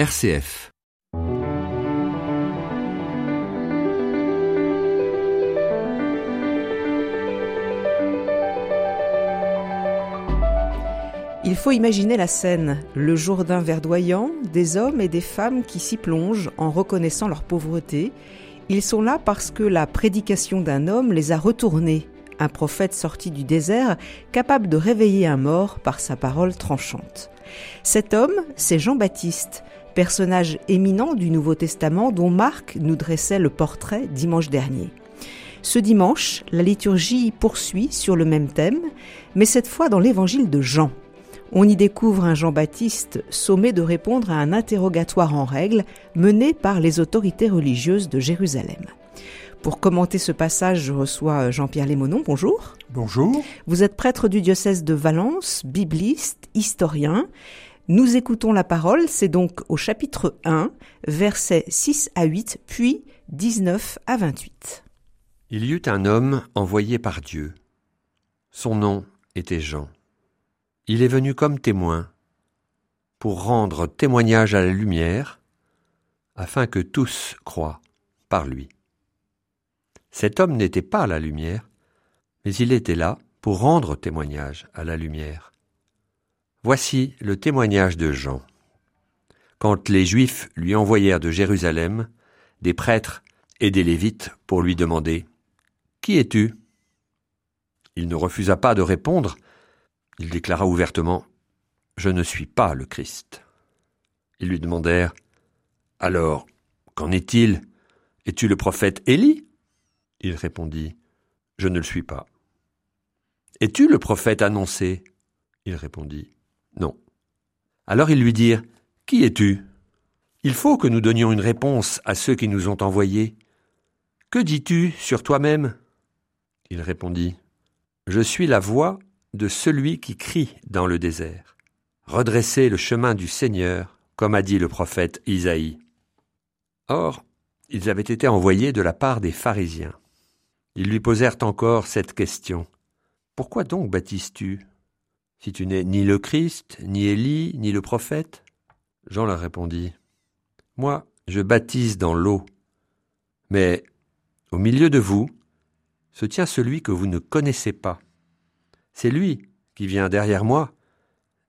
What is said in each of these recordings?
RCF. Il faut imaginer la scène, le Jourdain verdoyant, des hommes et des femmes qui s'y plongent en reconnaissant leur pauvreté. Ils sont là parce que la prédication d'un homme les a retournés, un prophète sorti du désert, capable de réveiller un mort par sa parole tranchante. Cet homme, c'est Jean-Baptiste, personnage éminent du Nouveau Testament dont Marc nous dressait le portrait dimanche dernier. Ce dimanche, la liturgie poursuit sur le même thème, mais cette fois dans l'évangile de Jean. On y découvre un Jean-Baptiste sommé de répondre à un interrogatoire en règle mené par les autorités religieuses de Jérusalem. Pour commenter ce passage, je reçois Jean-Pierre Lémonon. Bonjour. Bonjour. Vous êtes prêtre du diocèse de Valence, bibliste, historien. Nous écoutons la parole, c'est donc au chapitre 1, versets 6 à 8, puis 19 à 28. Il y eut un homme envoyé par Dieu. Son nom était Jean. Il est venu comme témoin pour rendre témoignage à la lumière, afin que tous croient par lui. Cet homme n'était pas la lumière, mais il était là pour rendre témoignage à la lumière. Voici le témoignage de Jean. Quand les Juifs lui envoyèrent de Jérusalem des prêtres et des Lévites pour lui demander Qui es-tu? Il ne refusa pas de répondre, il déclara ouvertement Je ne suis pas le Christ. Ils lui demandèrent Alors, qu'en est-il? Es-tu le prophète Élie? Il répondit Je ne le suis pas. Es-tu le prophète annoncé? Il répondit Non. Alors ils lui dirent Qui es-tu? Il faut que nous donnions une réponse à ceux qui nous ont envoyés. Que dis-tu sur toi-même? Il répondit Je suis la voix de celui qui crie dans le désert. Redressez le chemin du Seigneur, comme a dit le prophète Isaïe. Or, ils avaient été envoyés de la part des pharisiens. Ils lui posèrent encore cette question. Pourquoi donc baptises-tu? Si tu n'es ni le Christ, ni Élie, ni le prophète? Jean leur répondit. Moi, je baptise dans l'eau. Mais au milieu de vous se tient celui que vous ne connaissez pas. C'est lui qui vient derrière moi,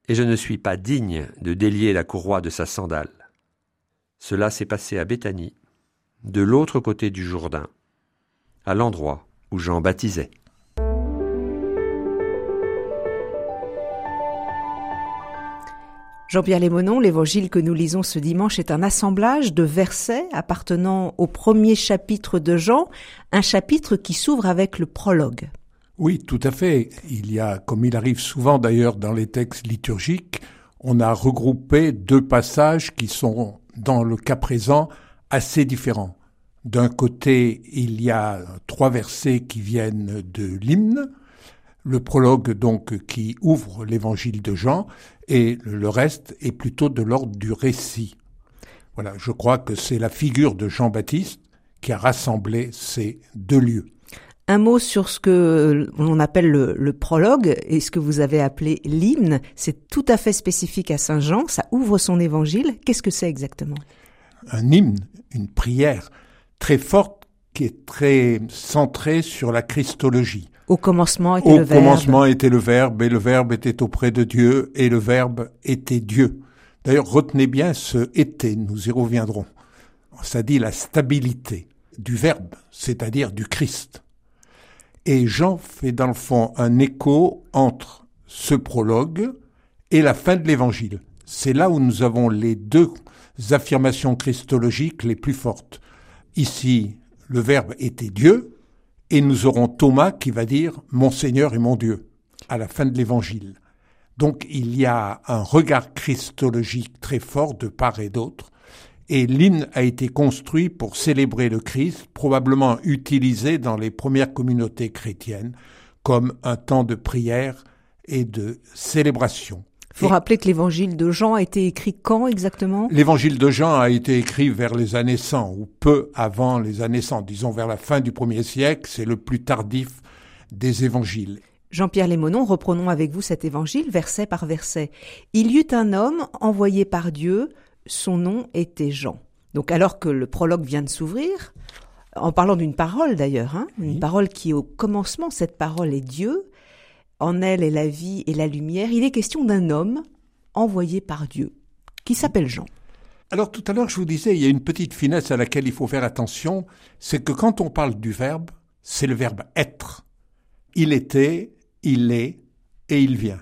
et je ne suis pas digne de délier la courroie de sa sandale. Cela s'est passé à Béthanie, de l'autre côté du Jourdain, à l'endroit où Jean baptisait. Jean-Pierre Lémonon, l'évangile que nous lisons ce dimanche est un assemblage de versets appartenant au premier chapitre de Jean, un chapitre qui s'ouvre avec le prologue. Oui, tout à fait. Il y a, comme il arrive souvent d'ailleurs dans les textes liturgiques, on a regroupé deux passages qui sont, dans le cas présent, assez différents. D'un côté, il y a trois versets qui viennent de l'hymne, le prologue donc qui ouvre l'évangile de Jean, et le reste est plutôt de l'ordre du récit. Voilà, je crois que c'est la figure de Jean-Baptiste qui a rassemblé ces deux lieux. Un mot sur ce que l'on appelle le, prologue et ce que vous avez appelé l'hymne. C'est tout à fait spécifique à Saint Jean. Ça ouvre son évangile. Qu'est-ce que c'est exactement? Un hymne, une prière très forte qui est très centrée sur la Christologie. Au commencement était le Verbe. Au commencement était le Verbe et le Verbe était auprès de Dieu et le Verbe était Dieu. D'ailleurs, retenez bien ce était, nous y reviendrons. Ça dit la stabilité du Verbe, c'est-à-dire du Christ. Et Jean fait dans le fond un écho entre ce prologue et la fin de l'évangile. C'est là où nous avons les deux affirmations christologiques les plus fortes. Ici, le Verbe était Dieu, et nous aurons Thomas qui va dire Mon Seigneur et mon Dieu à la fin de l'évangile. Donc il y a un regard christologique très fort de part et d'autre, et l'hymne a été construit pour célébrer le Christ, probablement utilisé dans les premières communautés chrétiennes comme un temps de prière et de célébration. Il faut rappeler que l'évangile de Jean a été écrit quand exactement? L'évangile de Jean a été écrit vers les années 100 ou peu avant les années 100, disons vers la fin du premier siècle, c'est le plus tardif des évangiles. Jean-Pierre Lémonon, reprenons avec vous cet évangile verset par verset. Il y eut un homme envoyé par Dieu, son nom était Jean. Donc alors que le prologue vient de s'ouvrir, en parlant d'une parole d'ailleurs, hein, une parole qui est au commencement, cette parole est Dieu, en elle est la vie et la lumière, il est question d'un homme envoyé par Dieu, qui s'appelle Jean. Alors tout à l'heure, je vous disais, il y a une petite finesse à laquelle il faut faire attention, c'est que quand on parle du verbe, c'est le verbe être. Il était, il est et il vient.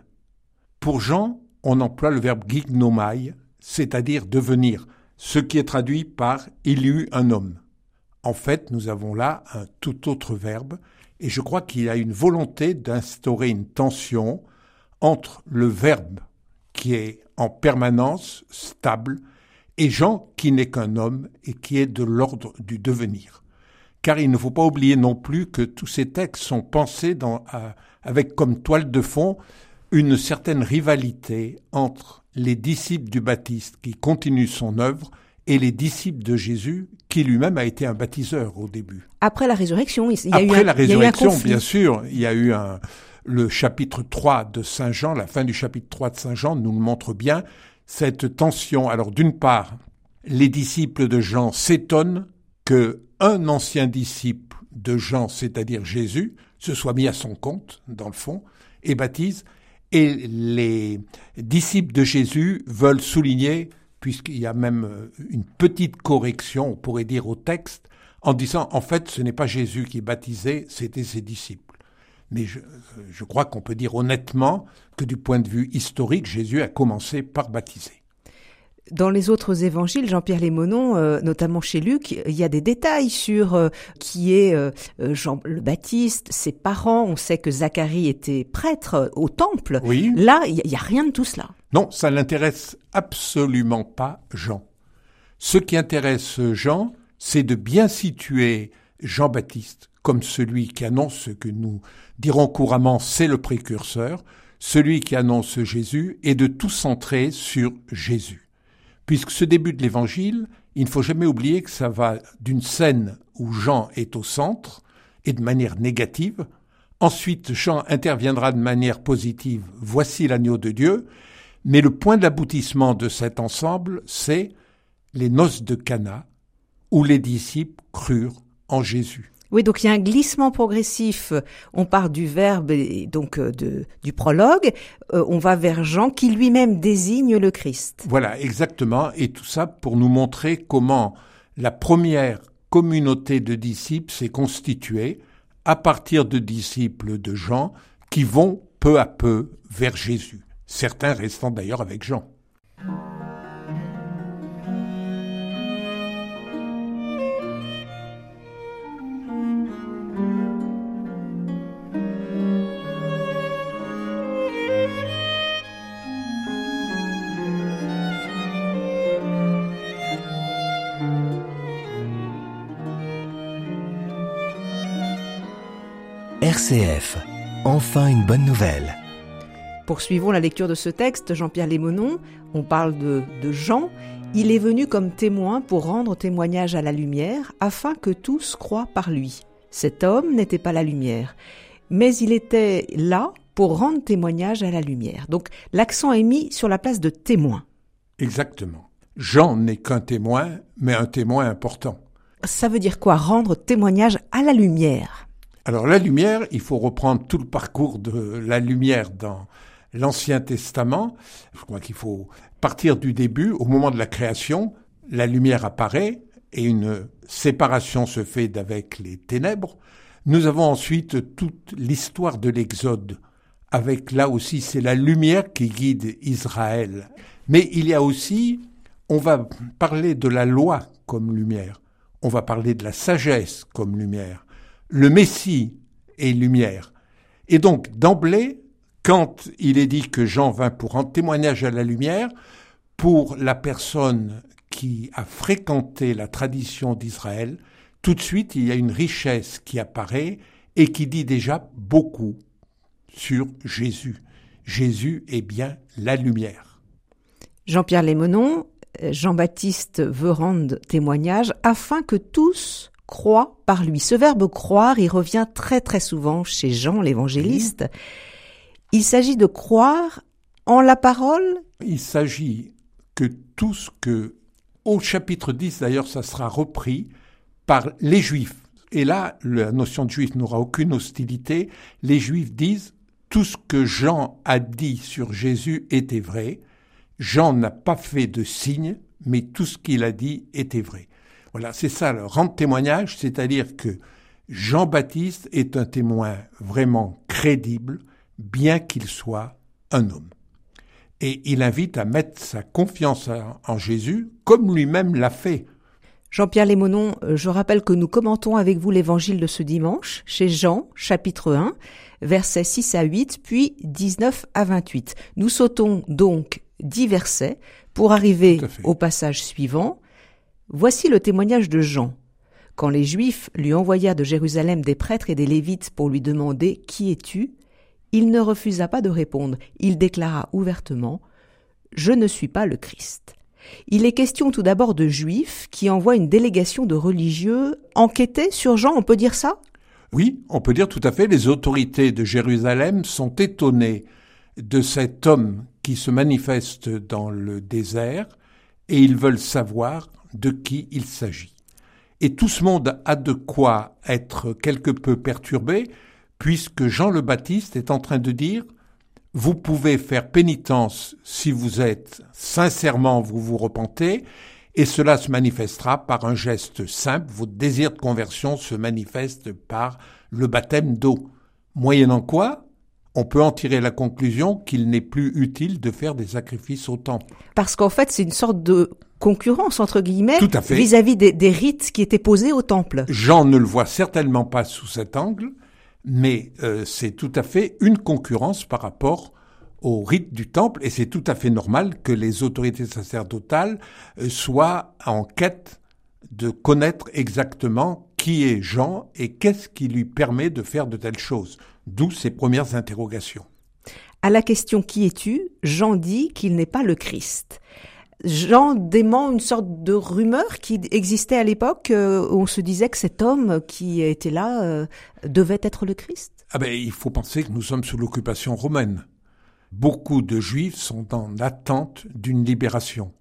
Pour Jean, on emploie le verbe gignomai, c'est-à-dire devenir, ce qui est traduit par il y eut un homme. En fait, nous avons là un tout autre verbe, et je crois qu'il a une volonté d'instaurer une tension entre le verbe qui est en permanence stable et Jean qui n'est qu'un homme et qui est de l'ordre du devenir. Car il ne faut pas oublier non plus que tous ces textes sont pensés avec comme toile de fond une certaine rivalité entre les disciples du Baptiste qui continuent son œuvre et les disciples de Jésus, qui lui-même a été un baptiseur au début. Après la résurrection, il y a Après eu un, la résurrection, un bien sûr, il y a eu un, le chapitre 3 de Saint Jean, la fin du chapitre 3 de Saint Jean nous le montre bien, cette tension. Alors d'une part, les disciples de Jean s'étonnent que un ancien disciple de Jean, c'est-à-dire Jésus, se soit mis à son compte, dans le fond, et baptise, et les disciples de Jésus veulent souligner, puisqu'il y a même euh, une petite correction, on pourrait dire, au texte, en disant, en fait, ce n'est pas Jésus qui est baptisé, c'était ses disciples. Mais je, je crois qu'on peut dire honnêtement que du point de vue historique, Jésus a commencé par baptiser. Dans les autres évangiles, Jean-Pierre Lémonon, euh, notamment chez Luc, il y a des détails sur euh, qui est euh, Jean le Baptiste, ses parents. On sait que Zacharie était prêtre au temple. Oui. Là, il n'y a, rien de tout cela. Non, ça n'intéresse absolument pas Jean. Ce qui intéresse Jean, c'est de bien situer Jean-Baptiste comme celui qui annonce ce que nous dirons couramment, c'est le précurseur, celui qui annonce Jésus, et de tout centrer sur Jésus puisque ce début de l'évangile, il ne faut jamais oublier que ça va d'une scène où Jean est au centre et de manière négative. Ensuite, Jean interviendra de manière positive, voici l'agneau de Dieu. Mais le point d'aboutissement de cet ensemble, c'est les noces de Cana, où les disciples crurent en Jésus. Oui, donc il y a un glissement progressif. On part du verbe et donc euh, de, du prologue, euh, on va vers Jean qui lui-même désigne le Christ. Voilà, exactement. Et tout ça pour nous montrer comment la première communauté de disciples s'est constituée à partir de disciples de Jean qui vont peu à peu vers Jésus. Certains restant d'ailleurs avec Jean. RCF, enfin une bonne nouvelle. Poursuivons la lecture de ce texte, Jean-Pierre Lémonon. On parle de, de Jean. Il est venu comme témoin pour rendre témoignage à la lumière, afin que tous croient par lui. Cet homme n'était pas la lumière, mais il était là pour rendre témoignage à la lumière. Donc l'accent est mis sur la place de témoin. Exactement. Jean n'est qu'un témoin, mais un témoin important. Ça veut dire quoi Rendre témoignage à la lumière? Alors la lumière, il faut reprendre tout le parcours de la lumière dans l'Ancien Testament. Je crois qu'il faut partir du début. Au moment de la création, la lumière apparaît et une séparation se fait d'avec les ténèbres. Nous avons ensuite toute l'histoire de l'Exode, avec là aussi c'est la lumière qui guide Israël. Mais il y a aussi, on va parler de la loi comme lumière, on va parler de la sagesse comme lumière, le Messie est lumière. Et donc, d'emblée, quand il est dit que Jean vint pour rendre témoignage à la lumière, pour la personne qui a fréquenté la tradition d'Israël, tout de suite, il y a une richesse qui apparaît et qui dit déjà beaucoup sur Jésus. Jésus est bien la lumière. Jean-Pierre Lémonon, Jean-Baptiste veut rendre témoignage afin que tous croit par lui. Ce verbe croire, il revient très très souvent chez Jean l'évangéliste. Il s'agit de croire en la parole? Il s'agit que tout ce que, au chapitre 10 d'ailleurs, ça sera repris par les Juifs. Et là, la notion de juif n'aura aucune hostilité. Les Juifs disent tout ce que Jean a dit sur Jésus était vrai. Jean n'a pas fait de signe, mais tout ce qu'il a dit était vrai. Voilà, c'est ça le rendre témoignage, c'est-à-dire que Jean-Baptiste est un témoin vraiment crédible, bien qu'il soit un homme. Et il invite à mettre sa confiance en Jésus, comme lui-même l'a fait. Jean-Pierre Lémonon, euh, je rappelle que nous commentons avec vous l'évangile de ce dimanche, chez Jean, chapitre 1, versets 6 à 8, puis 19 à 28. Nous sautons donc dix versets pour arriver au passage suivant. Voici le témoignage de Jean. Quand les Juifs lui envoyèrent de Jérusalem des prêtres et des Lévites pour lui demander Qui es-tu? Il ne refusa pas de répondre. Il déclara ouvertement Je ne suis pas le Christ. Il est question tout d'abord de Juifs qui envoient une délégation de religieux enquêter sur Jean, on peut dire ça? Oui, on peut dire tout à fait. Les autorités de Jérusalem sont étonnées de cet homme qui se manifeste dans le désert et ils veulent savoir de qui il s'agit. Et tout ce monde a de quoi être quelque peu perturbé, puisque Jean le Baptiste est en train de dire vous pouvez faire pénitence si vous êtes sincèrement, vous vous repentez, et cela se manifestera par un geste simple. Votre désir de conversion se manifeste par le baptême d'eau. Moyennant quoi, on peut en tirer la conclusion qu'il n'est plus utile de faire des sacrifices au temple. Parce qu'en fait, c'est une sorte de concurrence, entre guillemets, vis-à-vis des, des rites qui étaient posés au temple. Jean ne le voit certainement pas sous cet angle mais euh, c'est tout à fait une concurrence par rapport au rite du temple, et c'est tout à fait normal que les autorités sacerdotales euh, soient en quête de connaître exactement qui est Jean et qu'est-ce qui lui permet de faire de telles choses, d'où ces premières interrogations. À la question qui es-tu, Jean dit qu'il n'est pas le Christ. Jean dément une sorte de rumeur qui existait à l'époque euh, où on se disait que cet homme qui était là euh, devait être le Christ. Ah ben, il faut penser que nous sommes sous l'occupation romaine. Beaucoup de Juifs sont en attente d'une libération.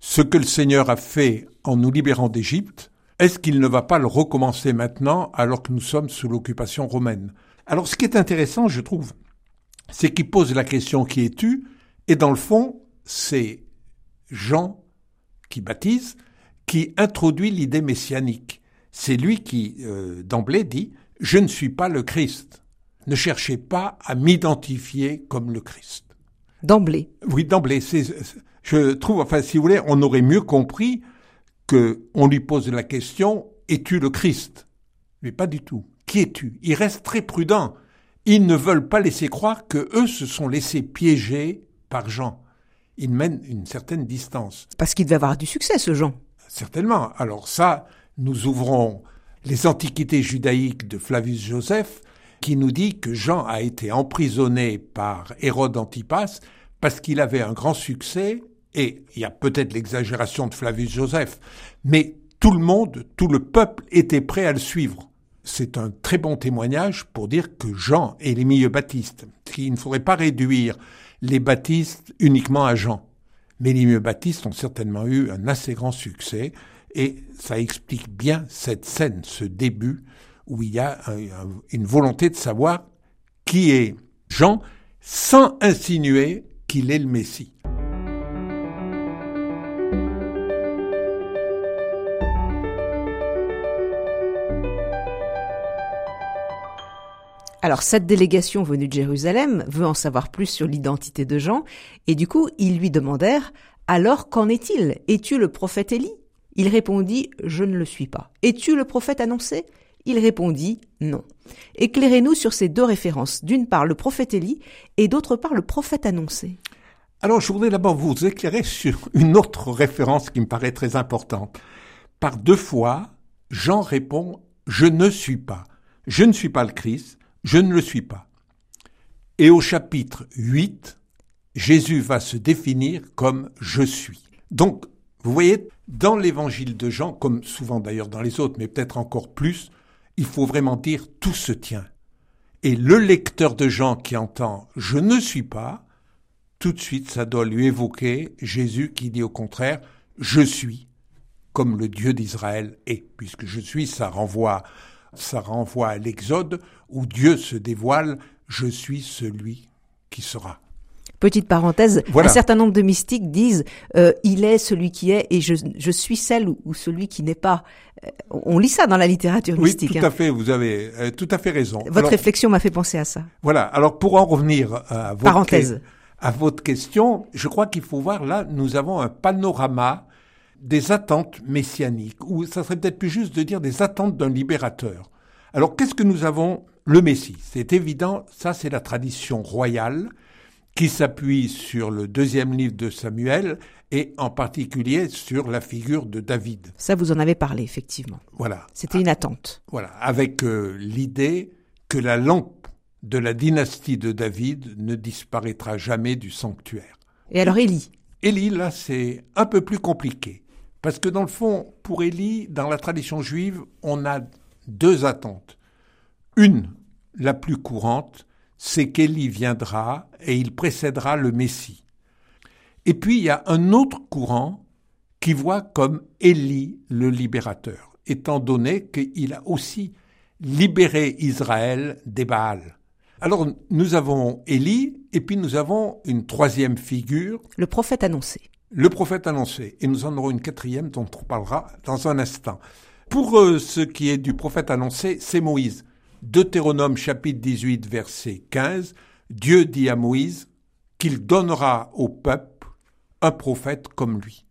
Ce que le Seigneur a fait en nous libérant d'Égypte, est-ce qu'il ne va pas le recommencer maintenant alors que nous sommes sous l'occupation romaine? Alors ce qui est intéressant, je trouve, c'est qu'il pose la question qui es-tu Et dans le fond, c'est Jean qui baptise, qui introduit l'idée messianique. C'est lui qui, euh, d'emblée, dit Je ne suis pas le Christ. Ne cherchez pas à m'identifier comme le Christ. D'emblée. Oui, d'emblée. Je trouve, enfin, si vous voulez, on aurait mieux compris que on lui pose la question Es-tu le Christ? Mais pas du tout. Qui es-tu? Il reste très prudent. Ils ne veulent pas laisser croire que eux se sont laissés piéger par Jean il mène une certaine distance. Parce qu'il devait avoir du succès, ce Jean. Certainement. Alors ça, nous ouvrons les Antiquités judaïques de Flavius Joseph, qui nous dit que Jean a été emprisonné par Hérode Antipas parce qu'il avait un grand succès, et il y a peut-être l'exagération de Flavius Joseph, mais tout le monde, tout le peuple était prêt à le suivre. C'est un très bon témoignage pour dire que Jean est milieux baptistes. Il ne faudrait pas réduire les baptistes uniquement à Jean. Mais les mieux baptistes ont certainement eu un assez grand succès et ça explique bien cette scène, ce début où il y a une volonté de savoir qui est Jean sans insinuer qu'il est le Messie. Alors cette délégation venue de Jérusalem veut en savoir plus sur l'identité de Jean, et du coup ils lui demandèrent Alors qu'en est-il? Es-tu le prophète Élie? Il répondit Je ne le suis pas. Es-tu le prophète annoncé? Il répondit Non. Éclairez-nous sur ces deux références, d'une part le prophète Élie et d'autre part le prophète annoncé. Alors je voudrais d'abord vous éclairer sur une autre référence qui me paraît très importante. Par deux fois, Jean répond Je ne suis pas. Je ne suis pas le Christ, je ne le suis pas. Et au chapitre 8, Jésus va se définir comme je suis. Donc, vous voyez, dans l'évangile de Jean, comme souvent d'ailleurs dans les autres, mais peut-être encore plus, il faut vraiment dire tout se tient. Et le lecteur de Jean qui entend je ne suis pas, tout de suite, ça doit lui évoquer Jésus qui dit au contraire, je suis comme le Dieu d'Israël est, puisque je suis, ça renvoie, ça renvoie à l'Exode où Dieu se dévoile, je suis celui qui sera. Petite parenthèse, un certain nombre de mystiques disent euh, il est celui qui est et je, je suis celle ou, celui qui n'est pas. Euh, on lit ça dans la littérature mystique. Oui, tout à hein. fait. Vous avez euh, tout à fait raison. Votre réflexion m'a fait penser à ça. Voilà. Alors pour en revenir à votre, parenthèse. à votre question, je crois qu'il faut voir là, nous avons un panorama des attentes messianiques, ou ça serait peut-être plus juste de dire des attentes d'un libérateur. Alors qu'est-ce que nous avons? Le Messie. C'est évident, ça c'est la tradition royale qui s'appuie sur le deuxième livre de Samuel et en particulier sur la figure de David. Ça, vous en avez parlé, effectivement. Voilà. C'était une attente. Voilà, avec euh, l'idée que la lampe de la dynastie de David ne disparaîtra jamais du sanctuaire. Et alors Élie? Élie, là, c'est un peu plus compliqué. Parce que dans le fond, pour Élie, dans la tradition juive, on a deux attentes. Une, la plus courante, c'est qu'Élie viendra et il précédera le Messie. Et puis il y a un autre courant qui voit comme Élie le libérateur, étant donné qu'il a aussi libéré Israël des Baals. Alors nous avons Élie et puis nous avons une troisième figure. Le prophète annoncé. Le prophète annoncé. Et nous en aurons une quatrième dont on parlera dans un instant. Pour euh, ce qui est du prophète annoncé, c'est Moïse. Deutéronome chapitre 18 verset 15, Dieu dit à Moïse qu'il donnera au peuple un prophète comme lui.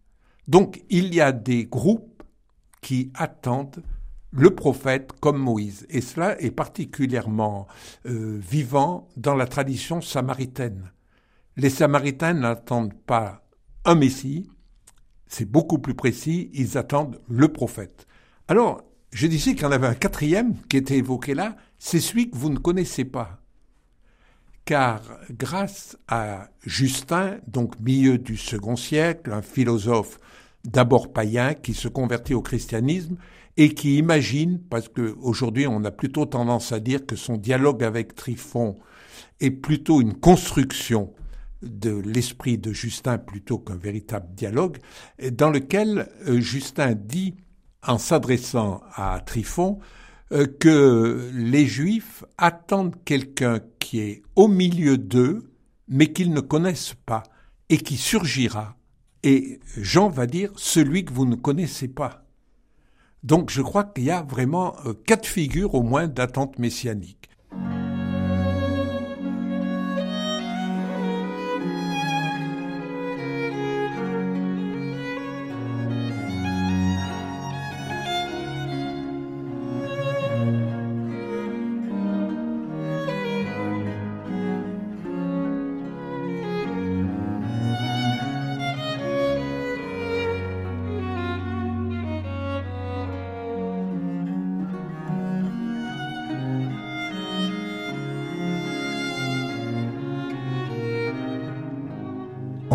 Donc il y a des groupes qui attendent le prophète comme Moïse. Et cela est particulièrement euh, vivant dans la tradition samaritaine. Les Samaritains n'attendent pas un Messie, c'est beaucoup plus précis, ils attendent le prophète. Alors, je disais qu'il y en avait un quatrième qui était évoqué là, c'est celui que vous ne connaissez pas. Car grâce à Justin, donc milieu du second siècle, un philosophe d'abord païen qui se convertit au christianisme et qui imagine, parce qu'aujourd'hui on a plutôt tendance à dire que son dialogue avec Trifon est plutôt une construction de l'esprit de Justin plutôt qu'un véritable dialogue, dans lequel euh, Justin dit en s'adressant à Trifon euh, que les Juifs attendent quelqu'un qui est au milieu d'eux, mais qu'ils ne connaissent pas, et qui surgira. Et Jean va dire celui que vous ne connaissez pas. Donc je crois qu'il y a vraiment euh, quatre figures au moins d'attente messianique.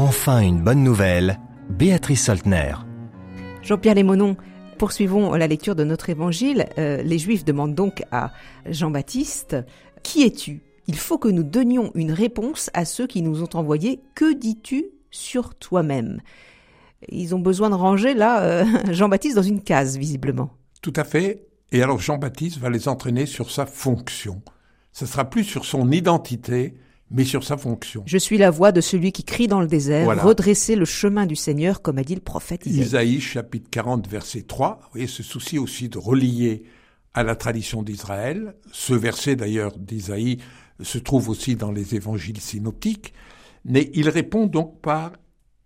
Enfin une bonne nouvelle, Béatrice Soltner. Jean-Pierre Lémonon, poursuivons la lecture de notre évangile. Euh, les Juifs demandent donc à Jean-Baptiste, Qui es-tu? Il faut que nous donnions une réponse à ceux qui nous ont envoyés. Que dis-tu sur toi-même? Ils ont besoin de ranger là euh, Jean-Baptiste dans une case, visiblement. Tout à fait. Et alors Jean-Baptiste va les entraîner sur sa fonction. Ce sera plus sur son identité, mais sur sa fonction. Je suis la voix de celui qui crie dans le désert, redresser le chemin du Seigneur, comme a dit le prophète Isaïe. Isaïe chapitre 40 verset 3, vous voyez ce souci aussi de relier à la tradition d'Israël. Ce verset d'ailleurs d'Isaïe se trouve aussi dans les évangiles synoptiques, mais il répond donc par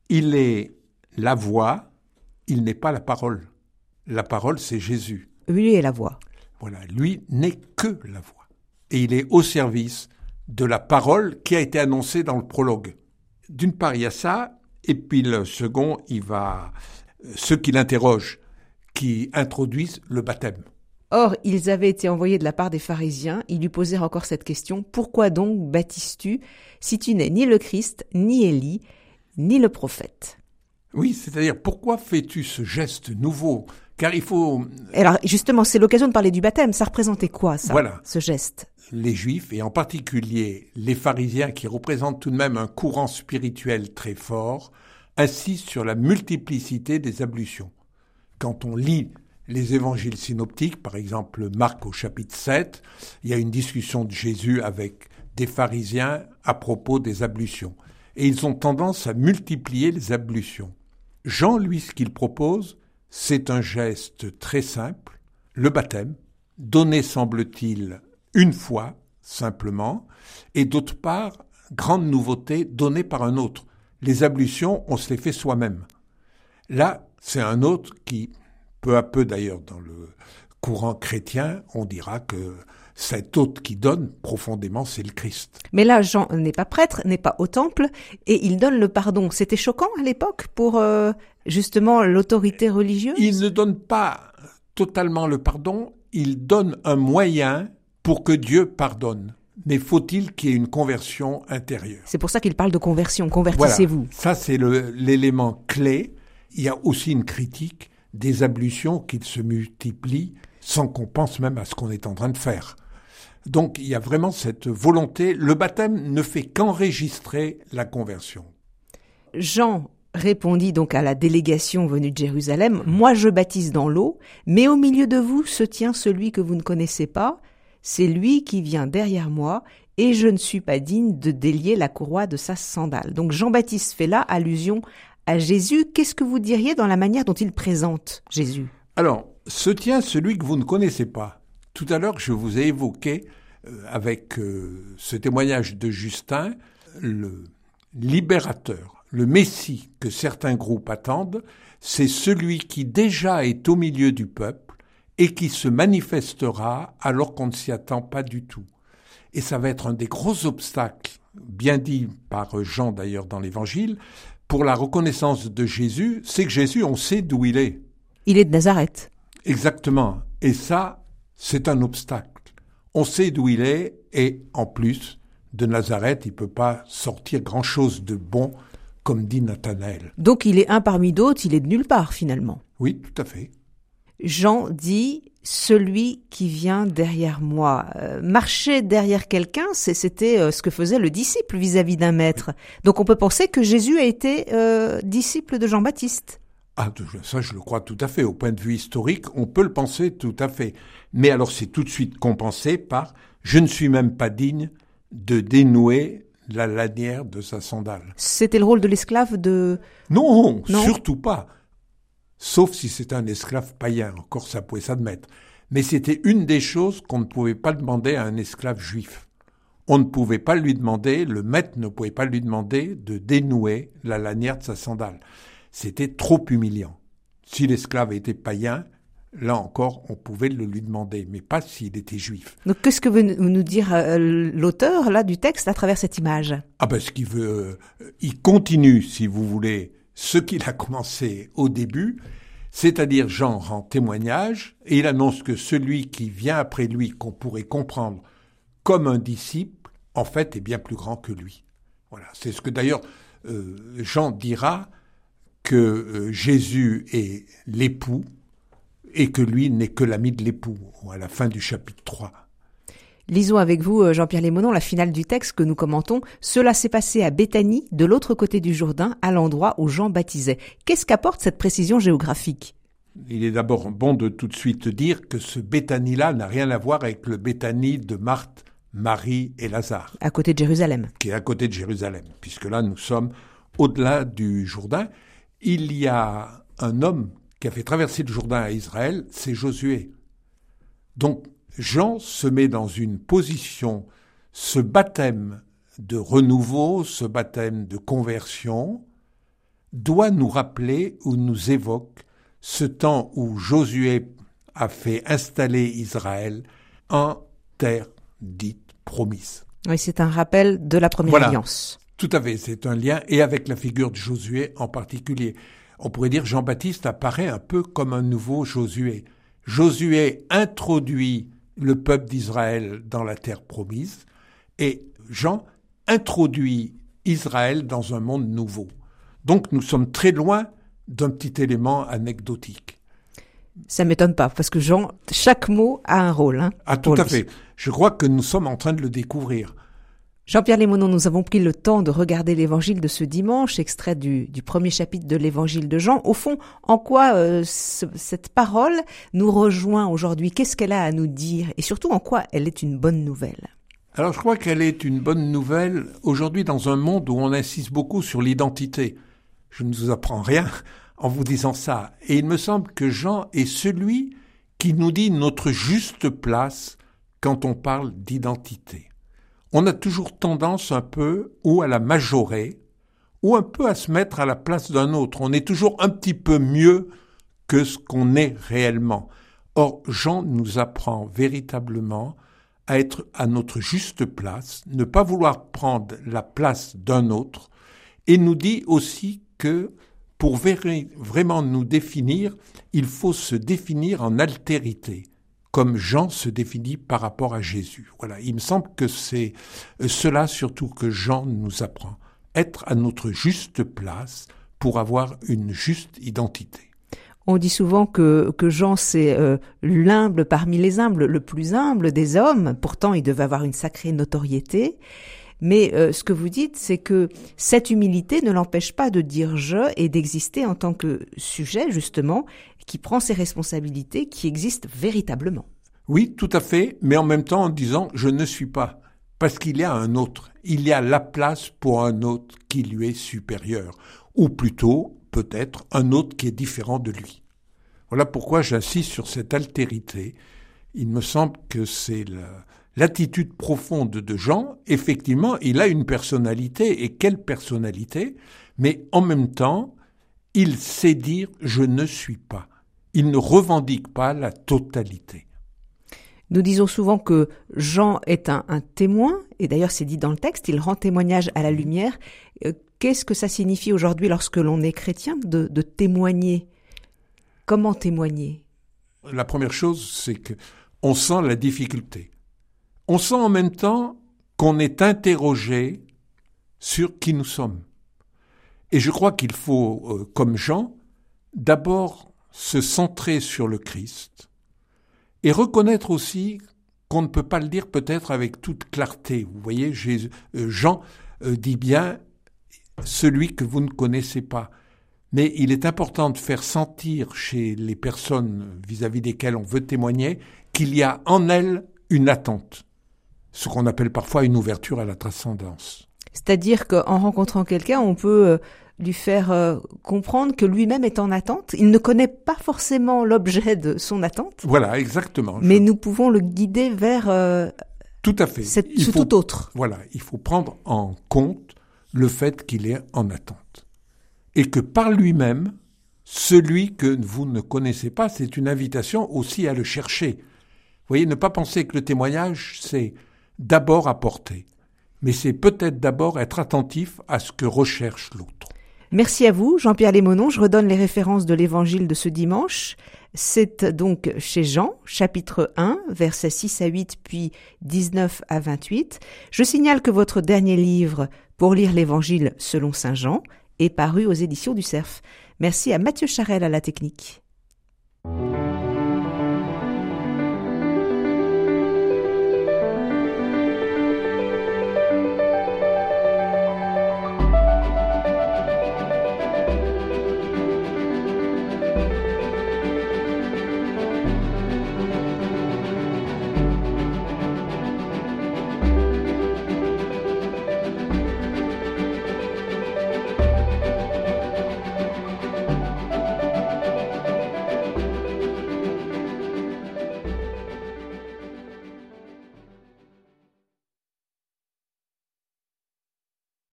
il est la voix, il n'est pas la parole. La parole c'est Jésus. Lui est la voix. Voilà, lui n'est que la voix. Et il est au service de la parole qui a été annoncée dans le prologue. D'une part, il y a ça, et puis le second, il va ceux qui l'interrogent, qui introduisent le baptême. Or, ils avaient été envoyés de la part des pharisiens, ils lui posèrent encore cette question, pourquoi donc baptises-tu si tu n'es ni le Christ, ni Élie, ni le prophète? Oui, c'est-à-dire pourquoi fais-tu ce geste nouveau Car il faut... Alors justement, c'est l'occasion de parler du baptême. Ça représentait quoi, ça, Voilà. ce geste? Les Juifs, et en particulier les pharisiens qui représentent tout de même un courant spirituel très fort, insistent sur la multiplicité des ablutions. Quand on lit les évangiles synoptiques, par exemple Marc au chapitre 7, il y a une discussion de Jésus avec des pharisiens à propos des ablutions. Et ils ont tendance à multiplier les ablutions. Jean, lui, ce qu'il propose, c'est un geste très simple, le baptême, donné, semble-t-il, une fois simplement, et d'autre part, grande nouveauté donnée par un autre. Les ablutions, on se les fait soi-même. Là, c'est un autre qui, peu à peu d'ailleurs dans le courant chrétien, on dira que cet autre qui donne profondément, c'est le Christ. Mais là, Jean n'est pas prêtre, n'est pas au temple, et il donne le pardon. C'était choquant à l'époque pour euh, justement l'autorité religieuse? Il ne donne pas totalement le pardon, il donne un moyen pour que Dieu pardonne. Mais faut-il qu'il y ait une conversion intérieure? C'est pour ça qu'il parle de conversion. Voilà. Convertissez-vous. Ça, c'est l'élément clé. Il y a aussi une critique des ablutions qui se multiplient sans qu'on pense même à ce qu'on est en train de faire. Donc, il y a vraiment cette volonté. Le baptême ne fait qu'enregistrer la conversion. Jean répondit donc à la délégation venue de Jérusalem, Moi je baptise dans l'eau, mais au milieu de vous se tient celui que vous ne connaissez pas, c'est lui qui vient derrière moi, et je ne suis pas digne de délier la courroie de sa sandale. Donc Jean-Baptiste fait là allusion à Jésus. Qu'est-ce que vous diriez dans la manière dont il présente Jésus? Alors, se tient celui que vous ne connaissez pas. Tout à l'heure, je vous ai évoqué, euh, avec euh, ce témoignage de Justin, le libérateur, le Messie que certains groupes attendent, c'est celui qui déjà est au milieu du peuple et qui se manifestera alors qu'on ne s'y attend pas du tout. Et ça va être un des gros obstacles, bien dit par Jean d'ailleurs dans l'Évangile, pour la reconnaissance de Jésus, c'est que Jésus, on sait d'où il est. Il est de Nazareth. Exactement. Et ça, c'est un obstacle. On sait d'où il est et en plus, de Nazareth, il peut pas sortir grand-chose de bon, comme dit Nathanaël. Donc il est un parmi d'autres, il est de nulle part finalement. Oui, tout à fait. Jean dit celui qui vient derrière moi. Euh, marcher derrière quelqu'un, c'est- c'était euh, ce que faisait le disciple vis-à-vis d'un maître. Donc on peut penser que Jésus a été euh, disciple de Jean-Baptiste. Ah, ça, je le crois tout à fait. Au point de vue historique, on peut le penser tout à fait. Mais alors, c'est tout de suite compensé par je ne suis même pas digne de dénouer la lanière de sa sandale. C'était le rôle de l'esclave de... Non, Non. surtout pas. Sauf si c'était un esclave païen, encore ça pouvait s'admettre. Mais c'était une des choses qu'on ne pouvait pas demander à un esclave juif. On ne pouvait pas lui demander, le maître ne pouvait pas lui demander de dénouer la lanière de sa sandale. C'était trop humiliant. Si l'esclave était païen, là encore, on pouvait le lui demander, mais pas s'il était juif. Donc qu'est-ce que veut nous dire euh, l'auteur là du texte à travers cette image? Ah ben, ce qu'il veut, euh, il continue, si vous voulez, ce qu'il a commencé au début, c'est-à-dire Jean rend témoignage et il annonce que celui qui vient après lui, qu'on pourrait comprendre comme un disciple, en fait est bien plus grand que lui. Voilà, c'est ce que d'ailleurs euh, Jean dira que euh, Jésus est l'époux et que lui n'est que l'ami de l'époux à la fin du chapitre 3. Lisons avec vous, euh, Jean-Pierre Lémonon, la finale du texte que nous commentons. Cela s'est passé à Béthanie, de l'autre côté du Jourdain, à l'endroit où Jean baptisait. Qu'est-ce qu'apporte cette précision géographique? Il est d'abord bon de tout de suite dire que ce Béthanie-là n'a rien à voir avec le Béthanie de Marthe, Marie et Lazare, À côté de Jérusalem. qui est à côté de Jérusalem, puisque là nous sommes au-delà du Jourdain. Il y a un homme qui a fait traverser le Jourdain à Israël, c'est Josué. Donc Jean se met dans une position, ce baptême de renouveau, ce baptême de conversion, doit nous rappeler ou nous évoque ce temps où Josué a fait installer Israël en terre dite promise. Oui, c'est un rappel de la première Voilà. alliance. Tout à fait, c'est un lien, et avec la figure de Josué en particulier. On pourrait dire Jean-Baptiste apparaît un peu comme un nouveau Josué. Josué introduit le peuple d'Israël dans la terre promise, et Jean introduit Israël dans un monde nouveau. Donc nous sommes très loin d'un petit élément anecdotique. Ça m'étonne pas, parce que Jean, chaque mot a un rôle. Hein, ah, tout à fait. Je crois que nous sommes en train de le découvrir. Jean-Pierre Lémonon, nous avons pris le temps de regarder l'évangile de ce dimanche, extrait du, premier chapitre de l'évangile de Jean. Au fond, en quoi euh, cette parole nous rejoint aujourd'hui? Qu'est-ce qu'elle a à nous dire? Et surtout, en quoi elle est une bonne nouvelle? Alors, je crois qu'elle est une bonne nouvelle aujourd'hui dans un monde où on insiste beaucoup sur l'identité. Je ne vous apprends rien en vous disant ça. Et il me semble que Jean est celui qui nous dit notre juste place quand on parle d'identité. On a toujours tendance un peu ou à la majorer, ou un peu à se mettre à la place d'un autre. On est toujours un petit peu mieux que ce qu'on est réellement. Or, Jean nous apprend véritablement à être à notre juste place, ne pas vouloir prendre la place d'un autre, et nous dit aussi que pour vraiment nous définir, il faut se définir en altérité, comme Jean se définit par rapport à Jésus. Voilà, il me semble que c'est euh, cela surtout que Jean nous apprend, être à notre juste place pour avoir une juste identité. On dit souvent que, Jean, c'est euh, l'humble parmi les humbles, le plus humble des hommes. Pourtant, il devait avoir une sacrée notoriété. Mais euh, ce que vous dites, c'est que cette humilité ne l'empêche pas de dire je et d'exister en tant que sujet, justement, qui prend ses responsabilités, qui existe véritablement. Oui, tout à fait, mais en même temps en disant je ne suis pas, parce qu'il y a un autre, il y a la place pour un autre qui lui est supérieur, ou plutôt peut-être un autre qui est différent de lui. Voilà pourquoi j'insiste sur cette altérité. Il me semble que c'est la, l'attitude profonde de Jean, effectivement, il a une personnalité, et quelle personnalité, mais en même temps, il sait dire je ne suis pas. Il ne revendique pas la totalité. Nous disons souvent que Jean est un, témoin, et d'ailleurs c'est dit dans le texte, il rend témoignage à la lumière. Euh, qu'est-ce que ça signifie aujourd'hui lorsque l'on est chrétien de, de témoigner? Comment témoigner? La première chose, c'est que on sent la difficulté on sent en même temps qu'on est interrogé sur qui nous sommes. Et je crois qu'il faut, euh, comme Jean, d'abord se centrer sur le Christ et reconnaître aussi qu'on ne peut pas le dire peut-être avec toute clarté. Vous voyez, euh, Jean euh, dit bien celui que vous ne connaissez pas. Mais il est important de faire sentir chez les personnes vis-à-vis -vis desquelles on veut témoigner qu'il y a en elles une attente ce qu'on appelle parfois une ouverture à la transcendance. C'est-à-dire qu'en rencontrant quelqu'un, on peut euh, lui faire euh, comprendre que lui-même est en attente. Il ne connaît pas forcément l'objet de son attente. Voilà, exactement. Mais nous pouvons le guider vers euh, tout à fait. Cette, ce tout autre. Voilà, il faut prendre en compte le fait qu'il est en attente et que par lui-même, celui que vous ne connaissez pas, c'est une invitation aussi à le chercher. Vous voyez, ne pas penser que le témoignage, c'est d'abord apporter, mais c'est peut-être d'abord être attentif à ce que recherche l'autre. Merci à vous, Jean-Pierre Lémonon. Je redonne les références de l'évangile de ce dimanche. C'est donc chez Jean, chapitre 1, versets 6 à 8, puis 19 à 28. Je signale que votre dernier livre, Pour lire l'évangile selon Saint Jean, est paru aux éditions du Cerf. Merci à Mathieu Charel à la technique.